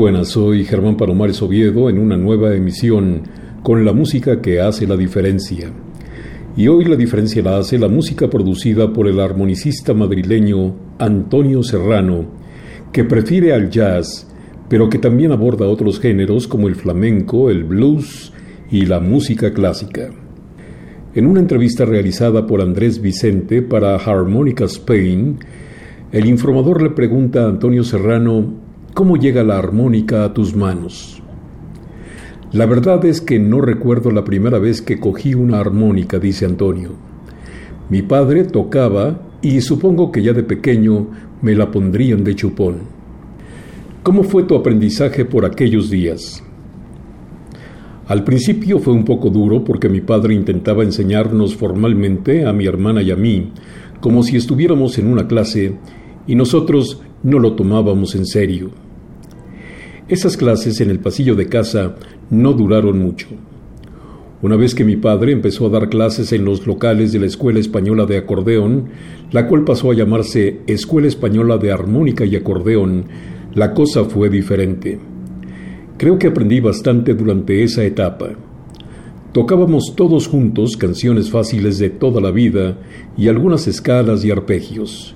Buenas, soy Germán Palomares Oviedo en una nueva emisión con la música que hace la diferencia. Y hoy la diferencia la hace la música producida por el armonicista madrileño Antonio Serrano, que prefiere al jazz, pero que también aborda otros géneros como el flamenco, el blues y la música clásica. En una entrevista realizada por Andrés Vicente para Harmonica Spain, el informador le pregunta a Antonio Serrano ¿Cómo llega la armónica a tus manos? La verdad es que no recuerdo la primera vez que cogí una armónica, dice Antonio. Mi padre tocaba y supongo que ya de pequeño me la pondrían de chupón. ¿Cómo fue tu aprendizaje por aquellos días? Al principio fue un poco duro porque mi padre intentaba enseñarnos formalmente a mi hermana y a mí, como si estuviéramos en una clase, y nosotros no lo tomábamos en serio. Esas clases en el pasillo de casa no duraron mucho. Una vez que mi padre empezó a dar clases en los locales de la Escuela Española de Acordeón, la cual pasó a llamarse Escuela Española de Armónica y Acordeón, la cosa fue diferente. Creo que aprendí bastante durante esa etapa. Tocábamos todos juntos canciones fáciles de toda la vida y algunas escalas y arpegios.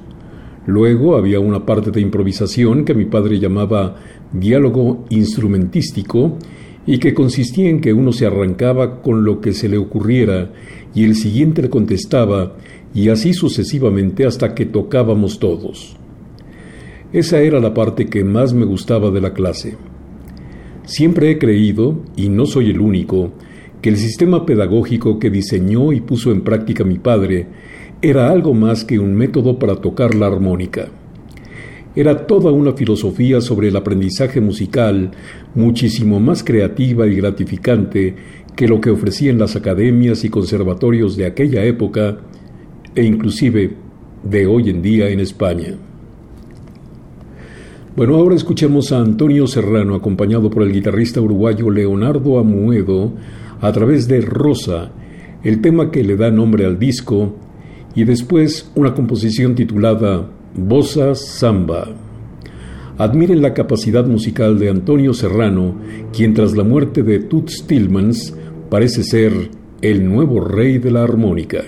Luego había una parte de improvisación que mi padre llamaba diálogo instrumentístico y que consistía en que uno se arrancaba con lo que se le ocurriera y el siguiente le contestaba y así sucesivamente hasta que tocábamos todos. Esa era la parte que más me gustaba de la clase. Siempre he creído, y no soy el único, que el sistema pedagógico que diseñó y puso en práctica mi padre era algo más que un método para tocar la armónica. Era toda una filosofía sobre el aprendizaje musical, muchísimo más creativa y gratificante que lo que ofrecían las academias y conservatorios de aquella época e inclusive de hoy en día en España. Bueno, ahora escuchemos a Antonio Serrano acompañado por el guitarrista uruguayo Leonardo Amuedo a través de Rosa, el tema que le da nombre al disco y después una composición titulada Bossa Samba. Admiren la capacidad musical de Antonio Serrano, quien tras la muerte de Toots Tillmans parece ser el nuevo rey de la armónica.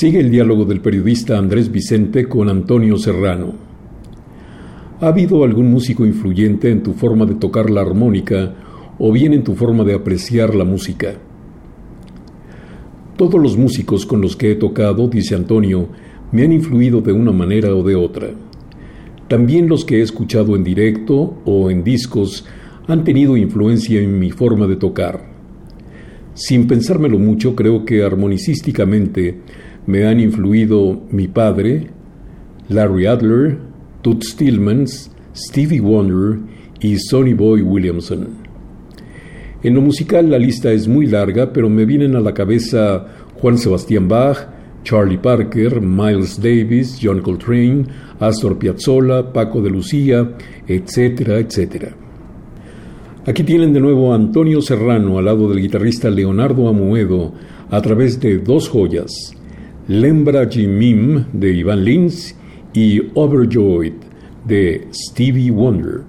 Sigue el diálogo del periodista Andrés Vicente con Antonio Serrano. ¿Ha habido algún músico influyente en tu forma de tocar la armónica o bien en tu forma de apreciar la música? Todos los músicos con los que he tocado, dice Antonio, me han influido de una manera o de otra. También los que he escuchado en directo o en discos han tenido influencia en mi forma de tocar. Sin pensármelo mucho, creo que armonicísticamente me han influido mi padre, Larry Adler, Toots Stillmans, Stevie Wonder y Sonny Boy Williamson. En lo musical la lista es muy larga, pero me vienen a la cabeza Juan Sebastián Bach, Charlie Parker, Miles Davis, John Coltrane, Astor Piazzolla, Paco de Lucía, etcétera, etcétera. Aquí tienen de nuevo a Antonio Serrano al lado del guitarrista Leonardo Amuedo a través de dos joyas, Lembra Jimim de Ivan Lins y Overjoyed de Stevie Wonder.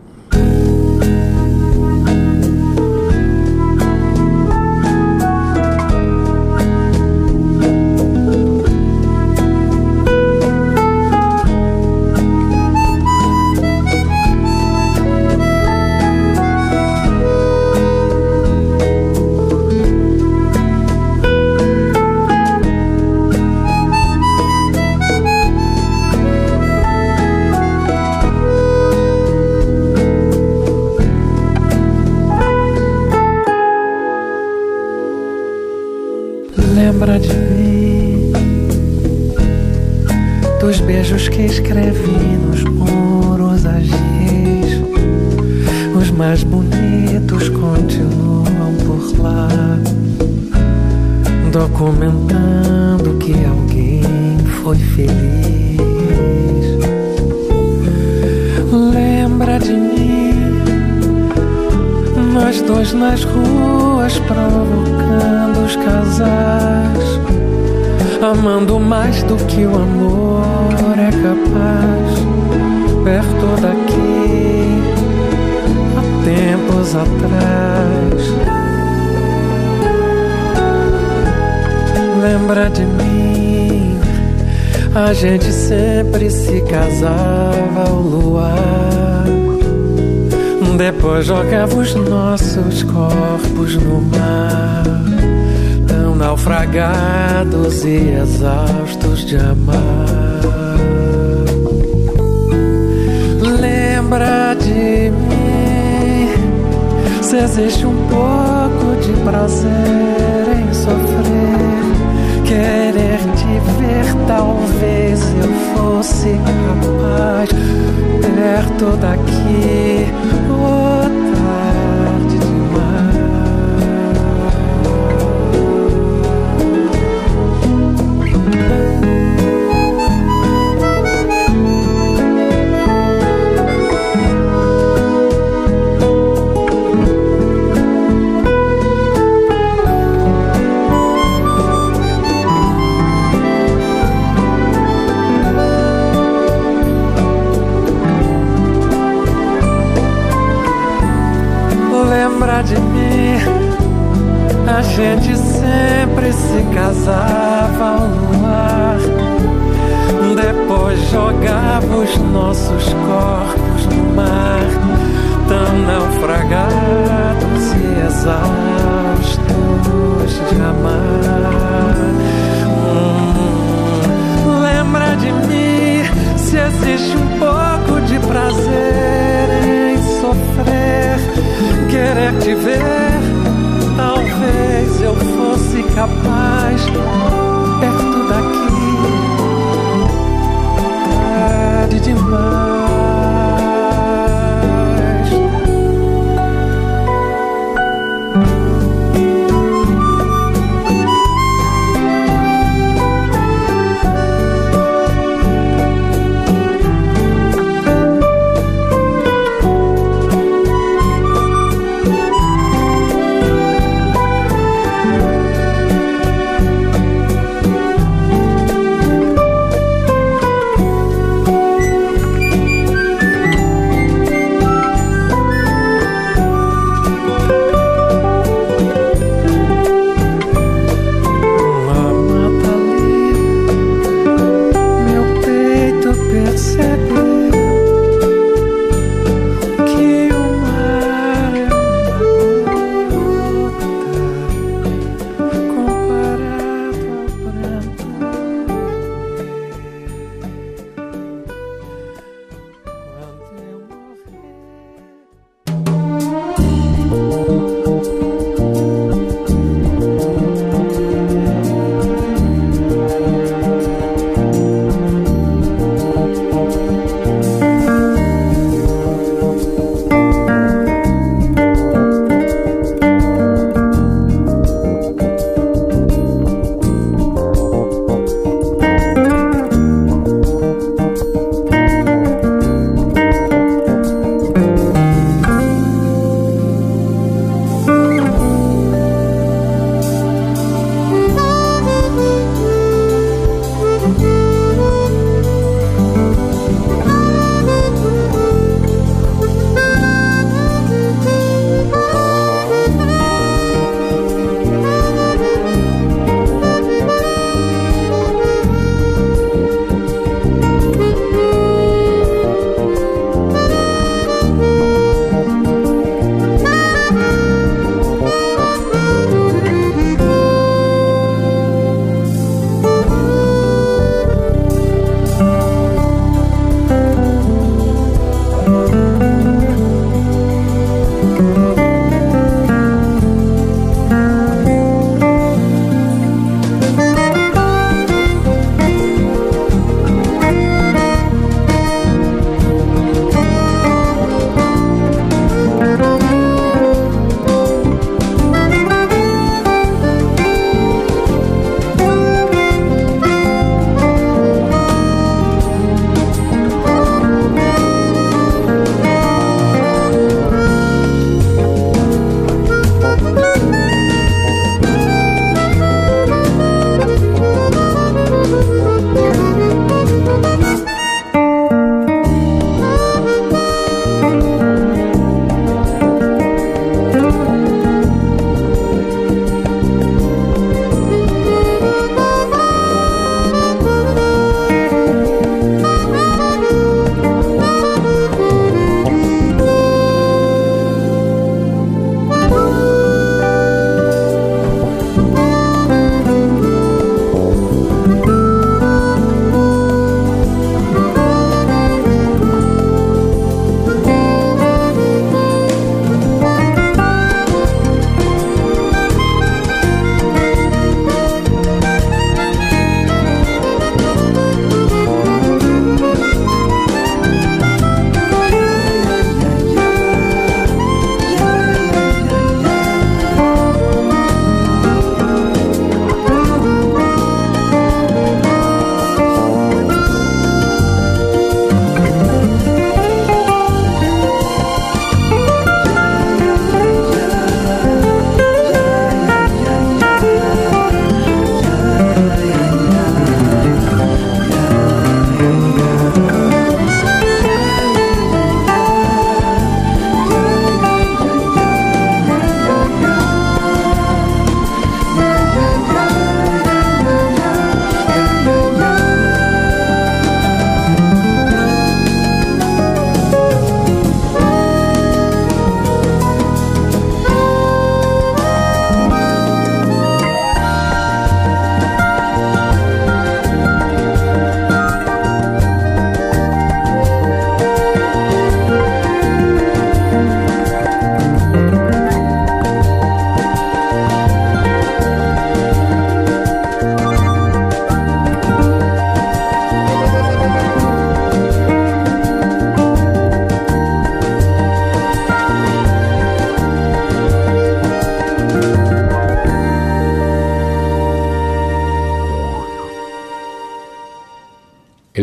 Do que o amor é capaz, perto daqui, há tempos atrás. Lembra de mim, a gente sempre se casava ao luar. Depois jogava os nossos corpos no mar, naufragados e exaustos de amar. Lembra de mim, se existe um pouco de prazer em sofrer, querer te ver, talvez eu fosse capaz perto daqui. Oh, viver, talvez eu fosse capaz.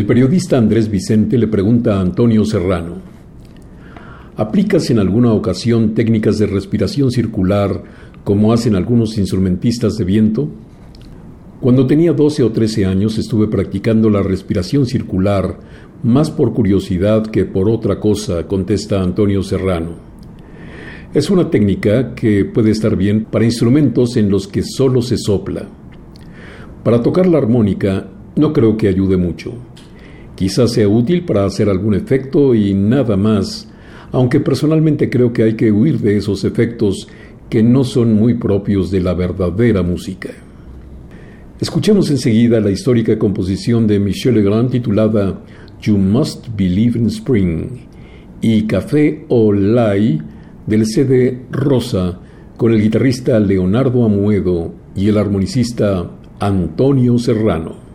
El periodista Andrés Vicente le pregunta a Antonio Serrano, ¿aplicas en alguna ocasión técnicas de respiración circular como hacen algunos instrumentistas de viento? Cuando tenía 12 o 13 años estuve practicando la respiración circular, más por curiosidad que por otra cosa, contesta Antonio Serrano. Es una técnica que puede estar bien para instrumentos en los que solo se sopla. Para tocar la armónica no creo que ayude mucho. Quizás sea útil para hacer algún efecto y nada más, aunque personalmente creo que hay que huir de esos efectos que no son muy propios de la verdadera música. Escuchemos enseguida la histórica composición de Michel Legrand titulada You Must Believe in Spring y Café o Lai del CD Rosa con el guitarrista Leonardo Amuedo y el armonicista Antonio Serrano.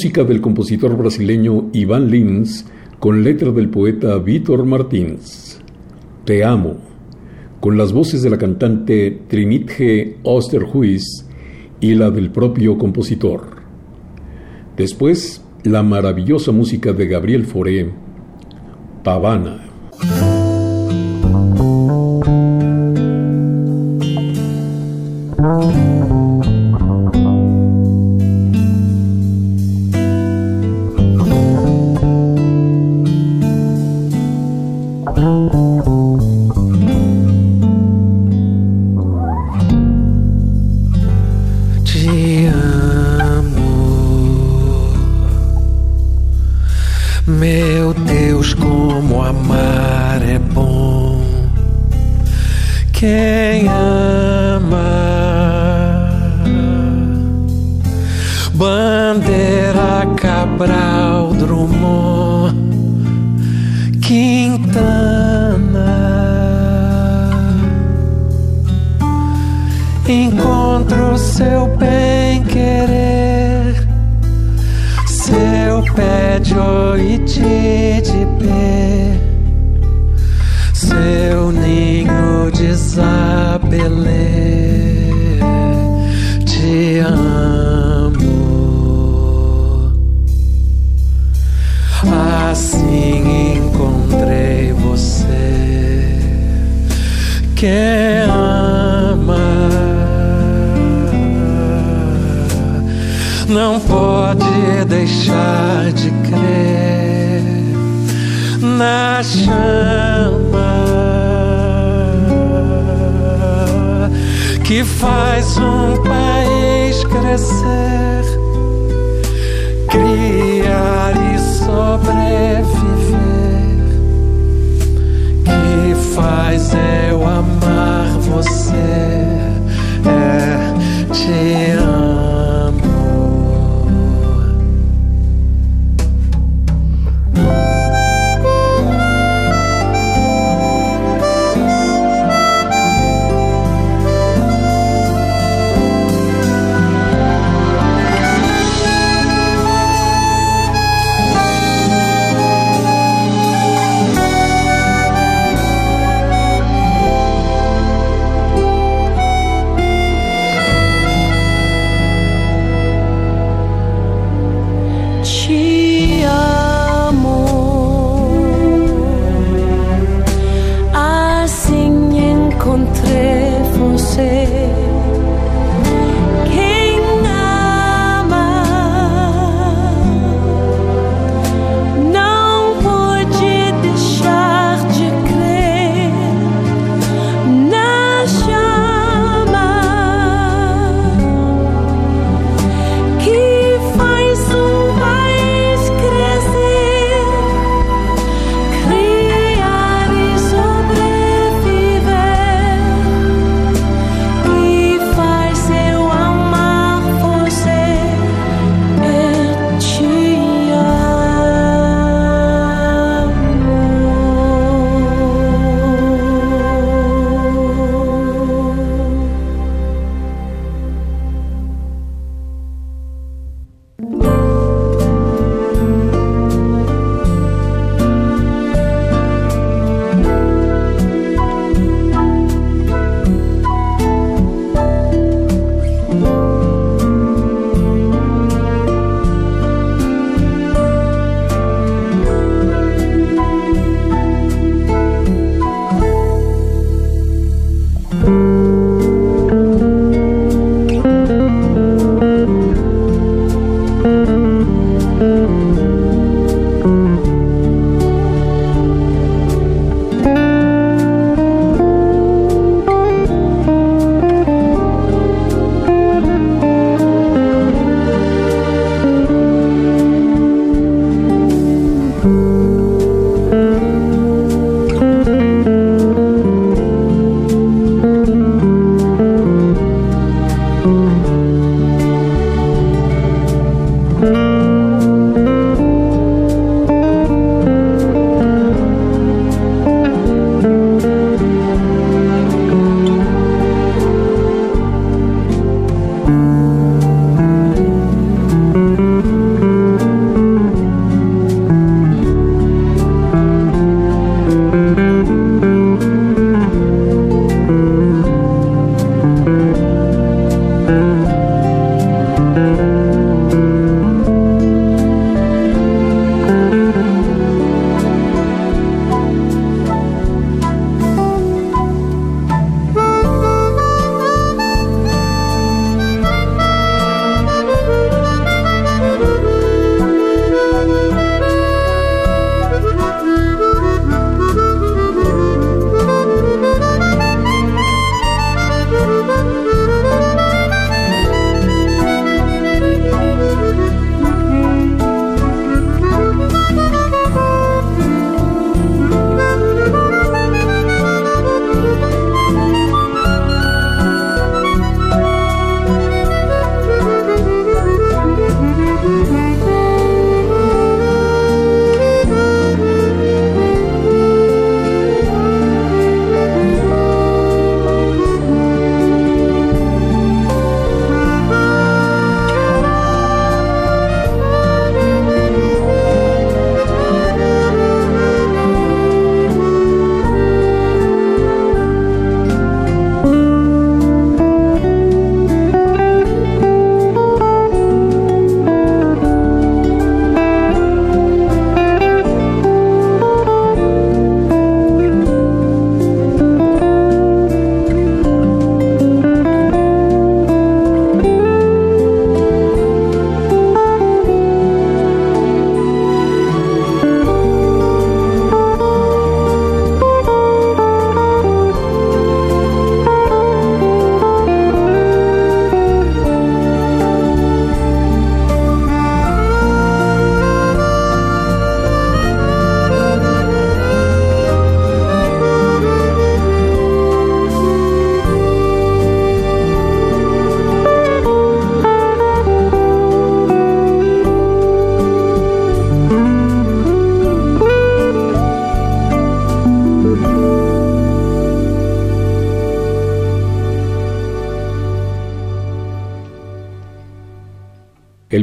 Música del compositor brasileño Iván Lins con letra del poeta Víctor Martins. Te amo, con las voces de la cantante Trinitje Osterhuis y la del propio compositor. Después, la maravillosa música de Gabriel Foré, Pavana.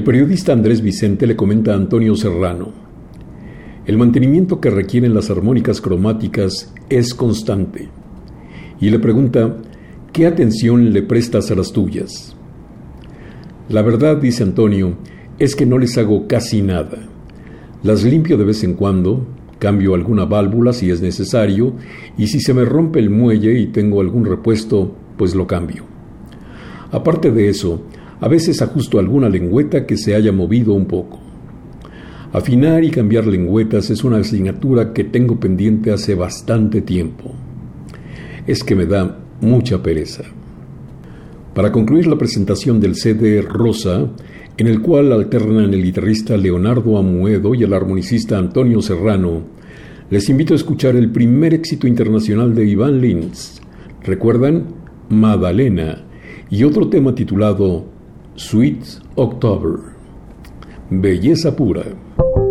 Periodista Andrés Vicente le comenta a Antonio Serrano, el mantenimiento que requieren las armónicas cromáticas es constante. Y le pregunta, ¿qué atención le prestas a las tuyas? La verdad, dice Antonio, es que no les hago casi nada. Las limpio de vez en cuando, cambio alguna válvula si es necesario, y si se me rompe el muelle y tengo algún repuesto, pues lo cambio. Aparte de eso, a veces ajusto alguna lengüeta que se haya movido un poco. Afinar y cambiar lengüetas es una asignatura que tengo pendiente hace bastante tiempo. Es que me da mucha pereza. Para concluir la presentación del CD Rosa, en el cual alternan el guitarrista Leonardo Amuedo y el armonicista Antonio Serrano, les invito a escuchar el primer éxito internacional de Iván Lins. ¿Recuerdan? Madalena y otro tema titulado Sweet October. Belleza pura.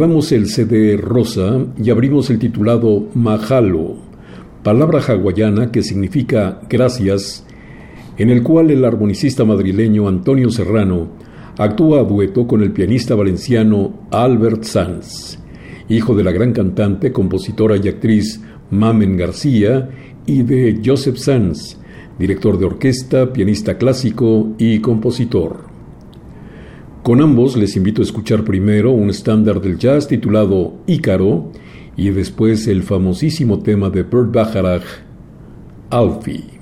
Guardamos el CD rosa y abrimos el titulado Mahalo, palabra hawaiana que significa gracias, en el cual el armonicista madrileño Antonio Serrano actúa a dueto con el pianista valenciano Albert Sanz, hijo de la gran cantante, compositora y actriz Mamen García y de Joseph Sanz, director de orquesta, pianista clásico y compositor. Con ambos les invito a escuchar primero un estándar del jazz titulado Ícaro y después el famosísimo tema de Burt Bacharach, Alfie.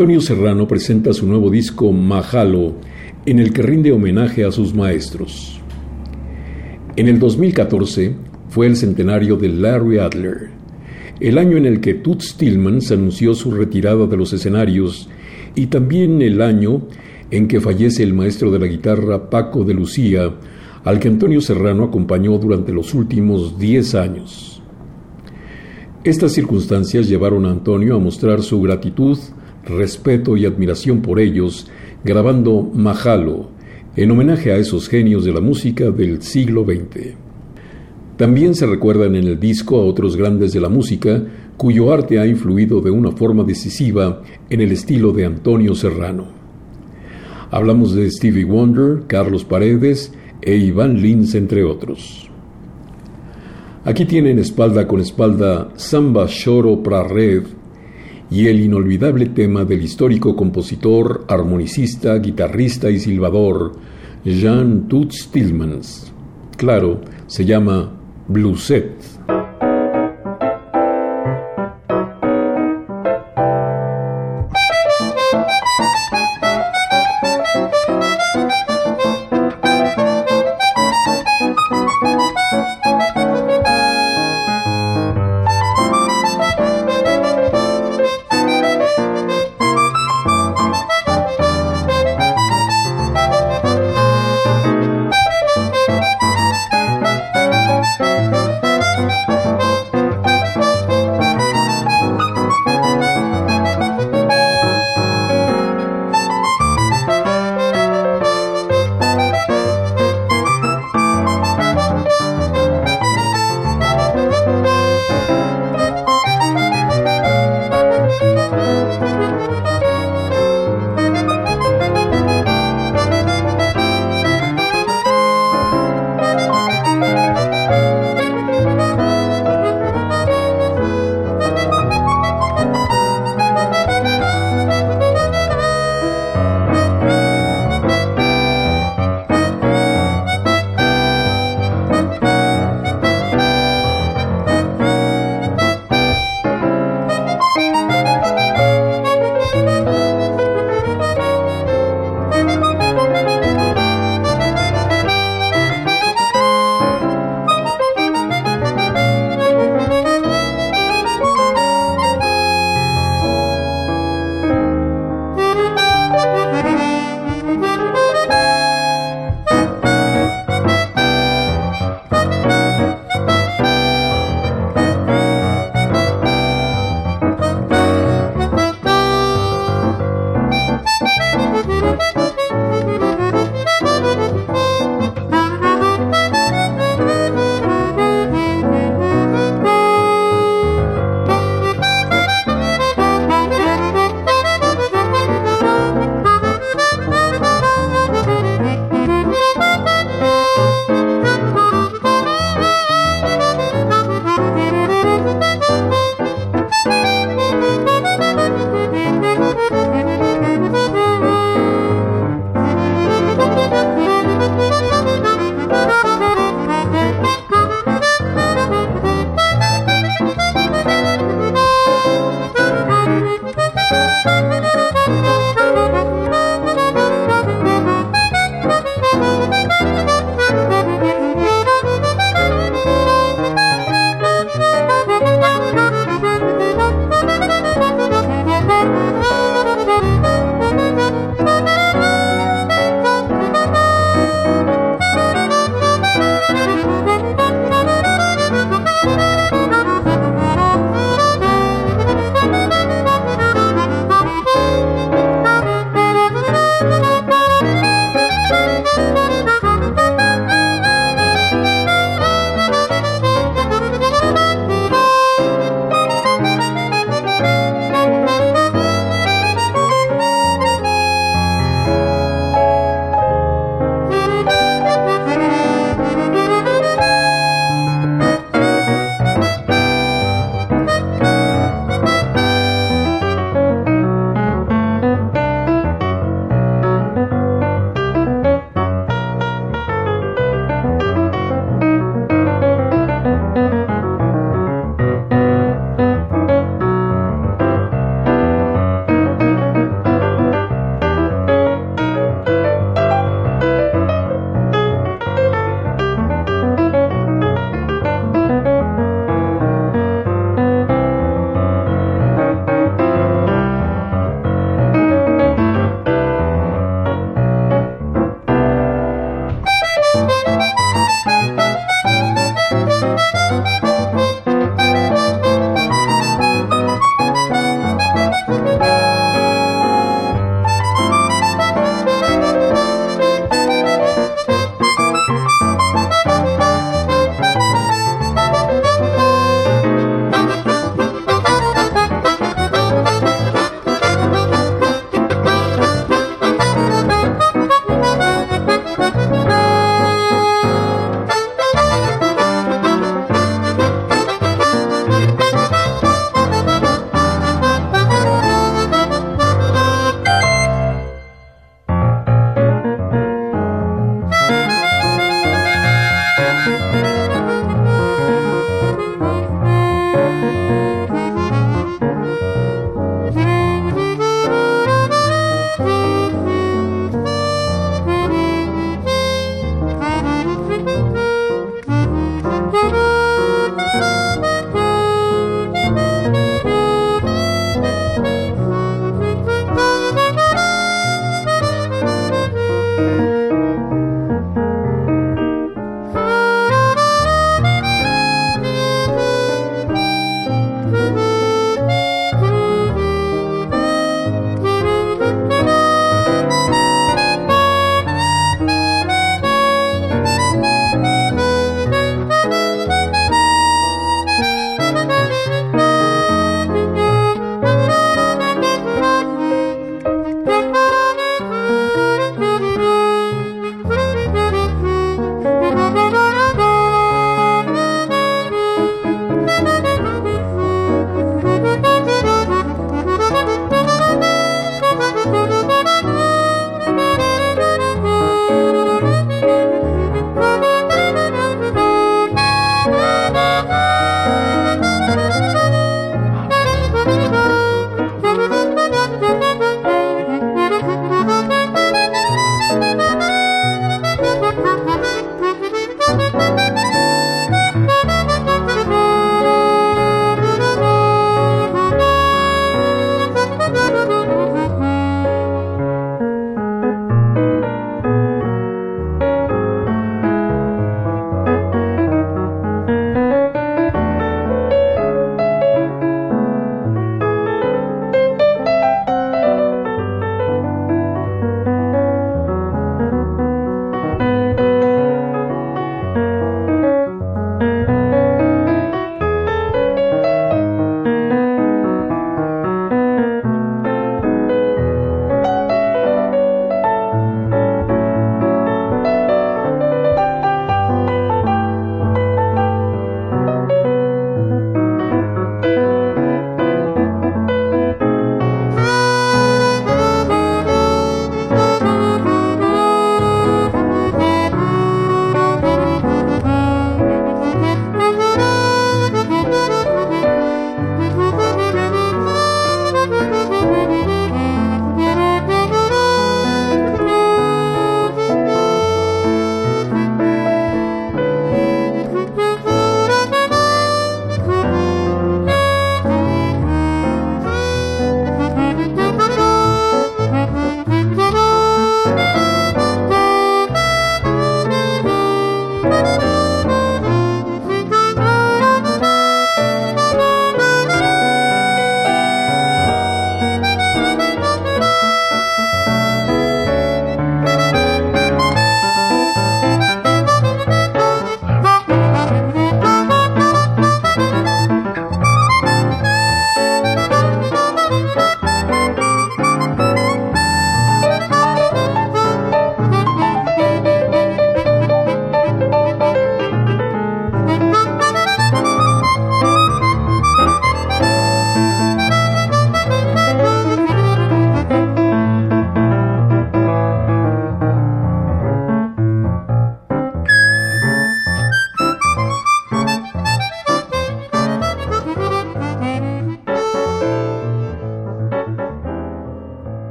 Antonio Serrano presenta su nuevo disco Majalo, en el que rinde homenaje a sus maestros. En el 2014 fue el centenario de Larry Adler, el año en el que Toots Tillmans anunció su retirada de los escenarios y también el año en que fallece el maestro de la guitarra Paco de Lucía, al que Antonio Serrano acompañó durante los últimos 10 años. Estas circunstancias llevaron a Antonio a mostrar su gratitud respeto y admiración por ellos, grabando Mahalo, en homenaje a esos genios de la música del siglo XX. También se recuerdan en el disco a otros grandes de la música cuyo arte ha influido de una forma decisiva en el estilo de Antonio Serrano. Hablamos de Stevie Wonder, Carlos Paredes e Iván Lins, entre otros. Aquí tienen espalda con espalda Samba Choro Pra Red y el inolvidable tema del histórico compositor, armonicista, guitarrista y silbador Jean Toots Tillmans. Claro, se llama Blueset.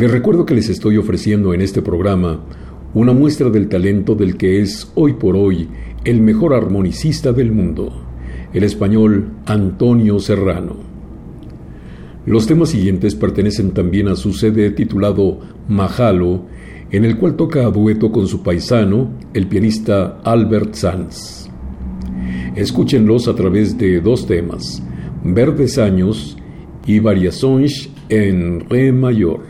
Les recuerdo que les estoy ofreciendo en este programa una muestra del talento del que es hoy por hoy el mejor armonicista del mundo, el español Antonio Serrano. Los temas siguientes pertenecen también a su CD titulado Majalo, en el cual toca a dueto con su paisano, el pianista Albert Sanz. Escúchenlos a través de dos temas, Verdes Años y Variações en Re mayor.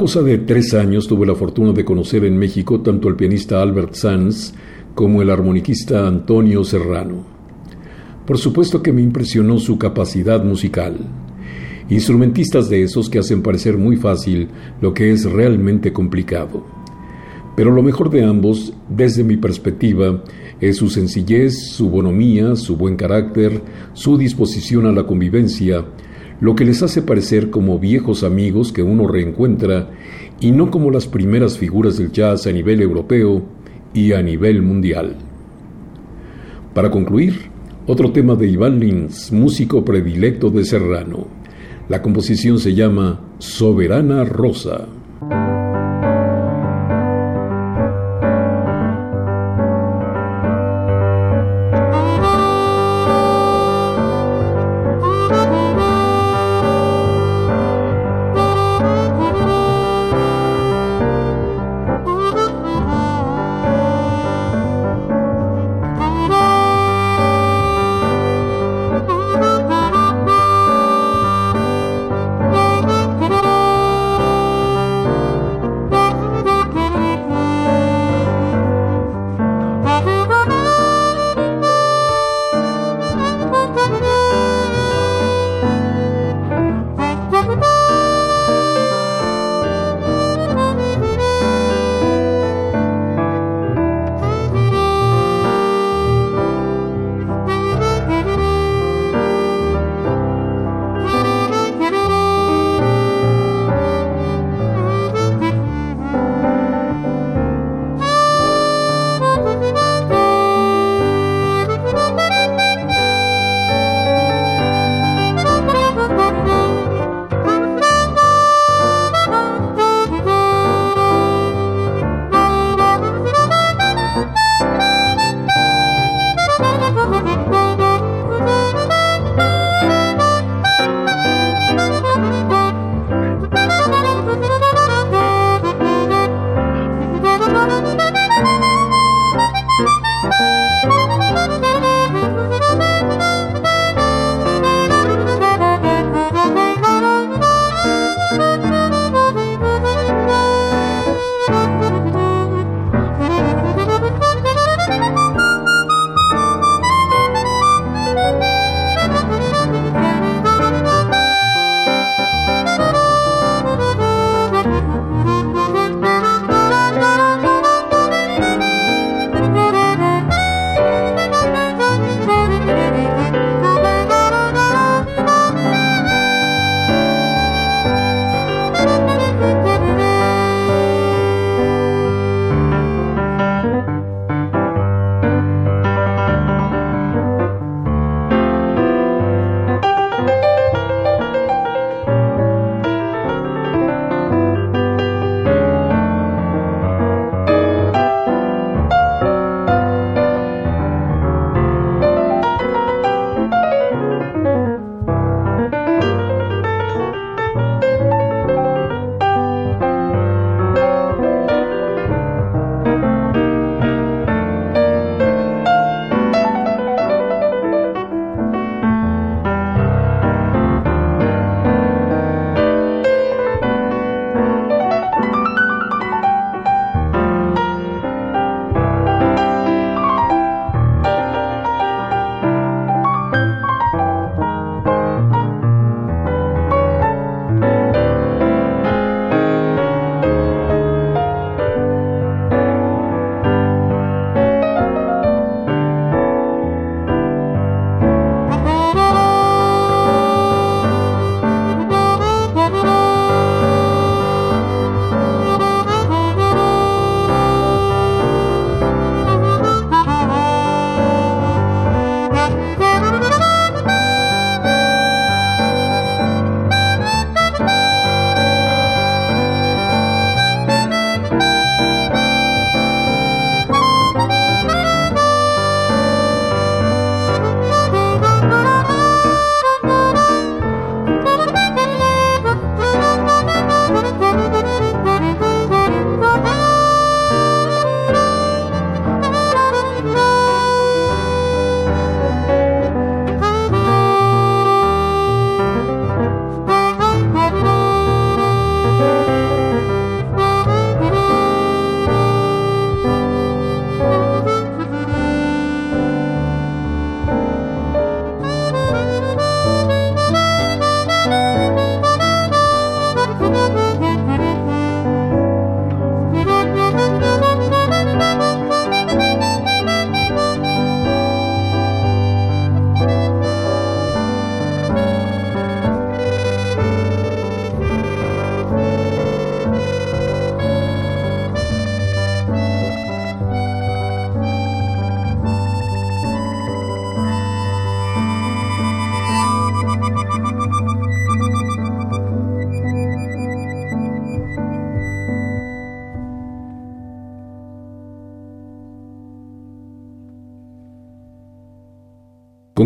Cosa de tres años tuve la fortuna de conocer en México tanto al pianista Albert Sanz como el armoniquista Antonio Serrano. Por supuesto que me impresionó su capacidad musical. Instrumentistas de esos que hacen parecer muy fácil lo que es realmente complicado. Pero lo mejor de ambos, desde mi perspectiva, es su sencillez, su bonomía, su buen carácter, su disposición a la convivencia, lo que les hace parecer como viejos amigos que uno reencuentra y no como las primeras figuras del jazz a nivel europeo y a nivel mundial. Para concluir, otro tema de Iván Lins, músico predilecto de Serrano. La composición se llama Soberana Rosa.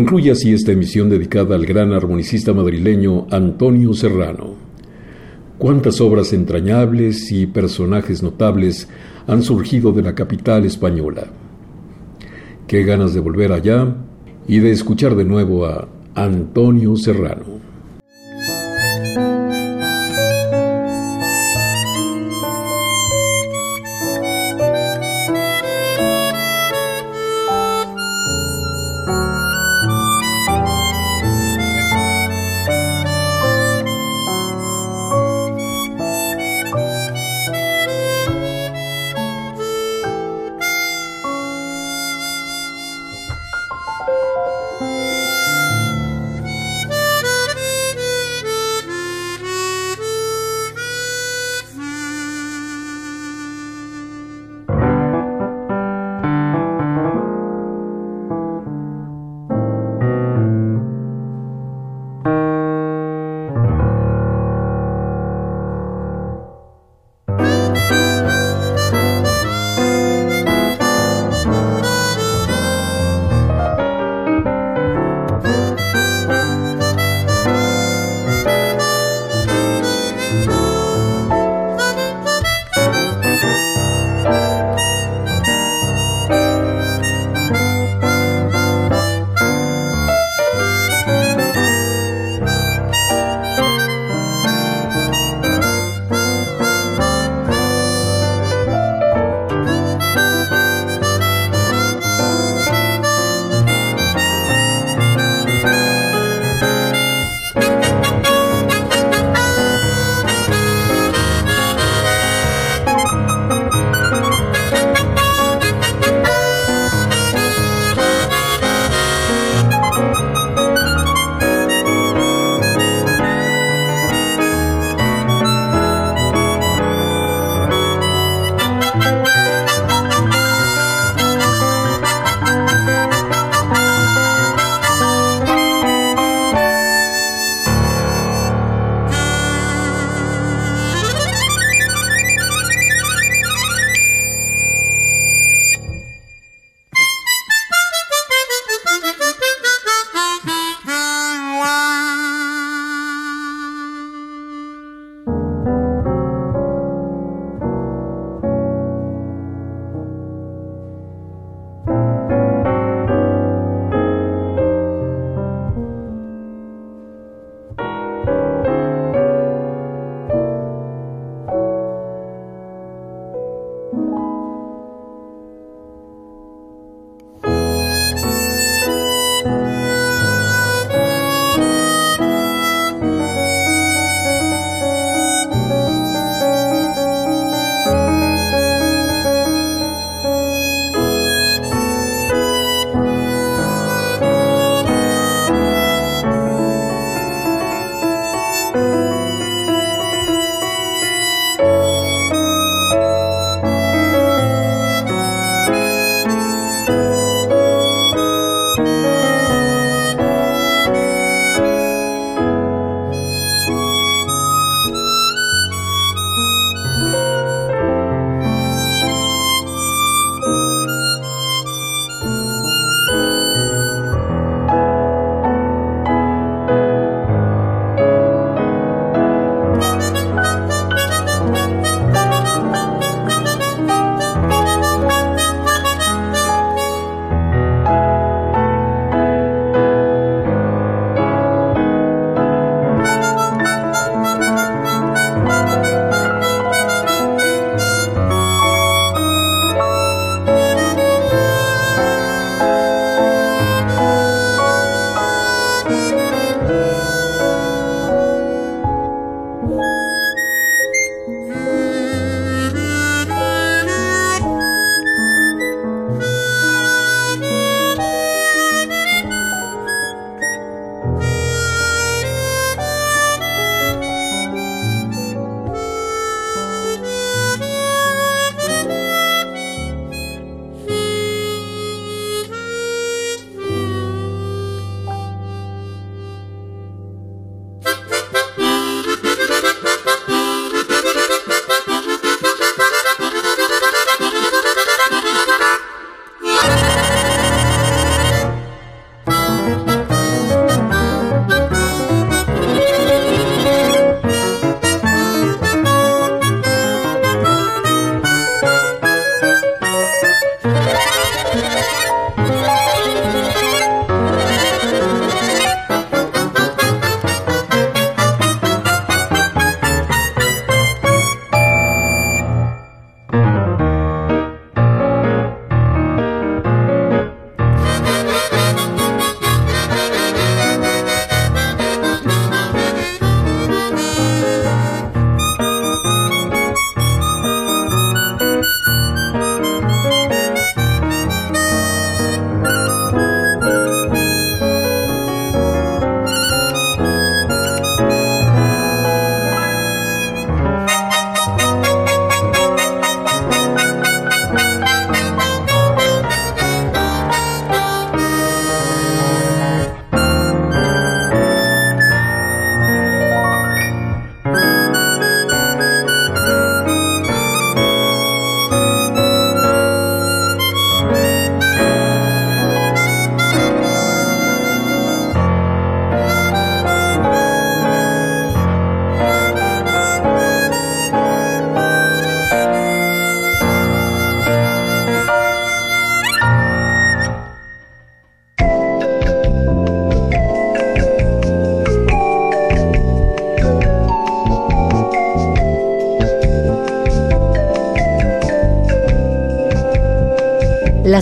Concluye así esta emisión dedicada al gran armonicista madrileño Antonio Serrano. Cuántas obras entrañables y personajes notables han surgido de la capital española. Qué ganas de volver allá y de escuchar de nuevo a Antonio Serrano.